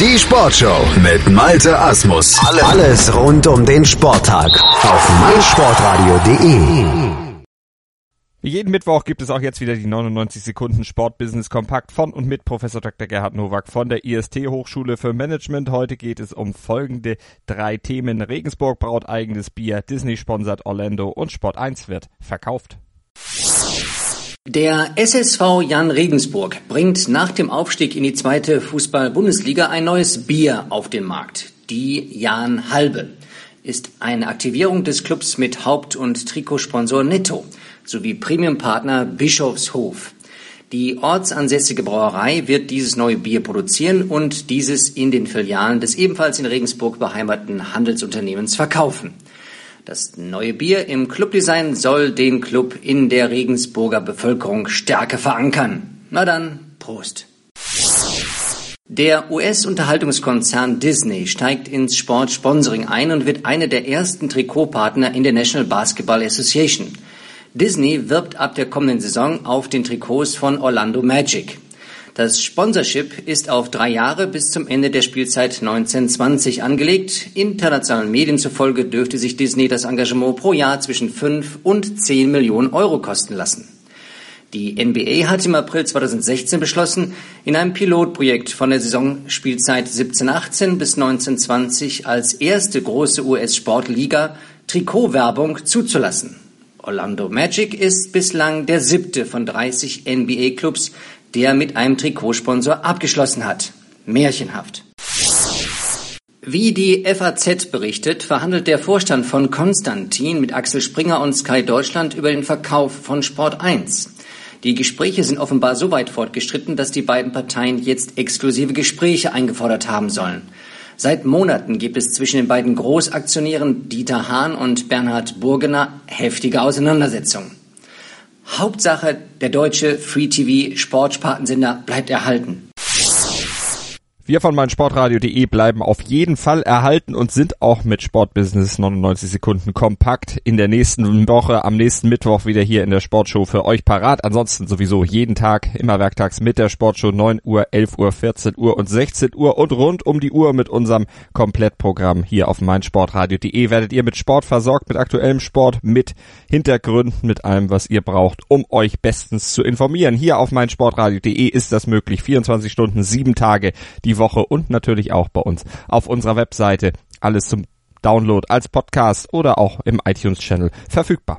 Die Sportshow mit Malte Asmus. Alles rund um den Sporttag auf meinsportradio.de. Wie jeden Mittwoch gibt es auch jetzt wieder die 99 Sekunden Sportbusiness Kompakt von und mit Professor Dr. Gerhard Nowak von der IST Hochschule für Management. Heute geht es um folgende drei Themen. Regensburg braut eigenes Bier, Disney sponsert Orlando und Sport 1 wird verkauft. Der SSV Jan Regensburg bringt nach dem Aufstieg in die zweite Fußball-Bundesliga ein neues Bier auf den Markt. Die Jan Halbe ist eine Aktivierung des Clubs mit Haupt- und Trikotsponsor Netto sowie Premiumpartner Bischofshof. Die ortsansässige Brauerei wird dieses neue Bier produzieren und dieses in den Filialen des ebenfalls in Regensburg beheimateten Handelsunternehmens verkaufen. Das neue Bier im Clubdesign soll den Club in der Regensburger Bevölkerung stärker verankern. Na dann, Prost. Der US-Unterhaltungskonzern Disney steigt ins Sportsponsoring ein und wird einer der ersten Trikotpartner in der National Basketball Association. Disney wirbt ab der kommenden Saison auf den Trikots von Orlando Magic. Das Sponsorship ist auf drei Jahre bis zum Ende der Spielzeit 1920 angelegt. Internationalen Medien zufolge dürfte sich Disney das Engagement pro Jahr zwischen 5 und 10 Millionen Euro kosten lassen. Die NBA hat im April 2016 beschlossen, in einem Pilotprojekt von der Saisonspielzeit 17-18 bis 1920 als erste große US-Sportliga Trikotwerbung zuzulassen. Orlando Magic ist bislang der siebte von 30 NBA-Clubs, der mit einem Trikotsponsor abgeschlossen hat. Märchenhaft. Wie die FAZ berichtet, verhandelt der Vorstand von Konstantin mit Axel Springer und Sky Deutschland über den Verkauf von Sport 1. Die Gespräche sind offenbar so weit fortgeschritten, dass die beiden Parteien jetzt exklusive Gespräche eingefordert haben sollen. Seit Monaten gibt es zwischen den beiden Großaktionären Dieter Hahn und Bernhard Burgener heftige Auseinandersetzungen. Hauptsache, der deutsche Free-TV-Sportspartensender bleibt erhalten. Wir von meinsportradio.de bleiben auf jeden Fall erhalten und sind auch mit Sportbusiness 99 Sekunden kompakt in der nächsten Woche, am nächsten Mittwoch wieder hier in der Sportshow für euch parat. Ansonsten sowieso jeden Tag, immer werktags mit der Sportshow 9 Uhr, 11 Uhr, 14 Uhr und 16 Uhr und rund um die Uhr mit unserem Komplettprogramm hier auf meinsportradio.de werdet ihr mit Sport versorgt, mit aktuellem Sport, mit Hintergründen, mit allem, was ihr braucht, um euch bestens zu informieren. Hier auf meinsportradio.de ist das möglich. 24 Stunden, sieben Tage die Woche und natürlich auch bei uns auf unserer Webseite. Alles zum Download als Podcast oder auch im iTunes-Channel verfügbar.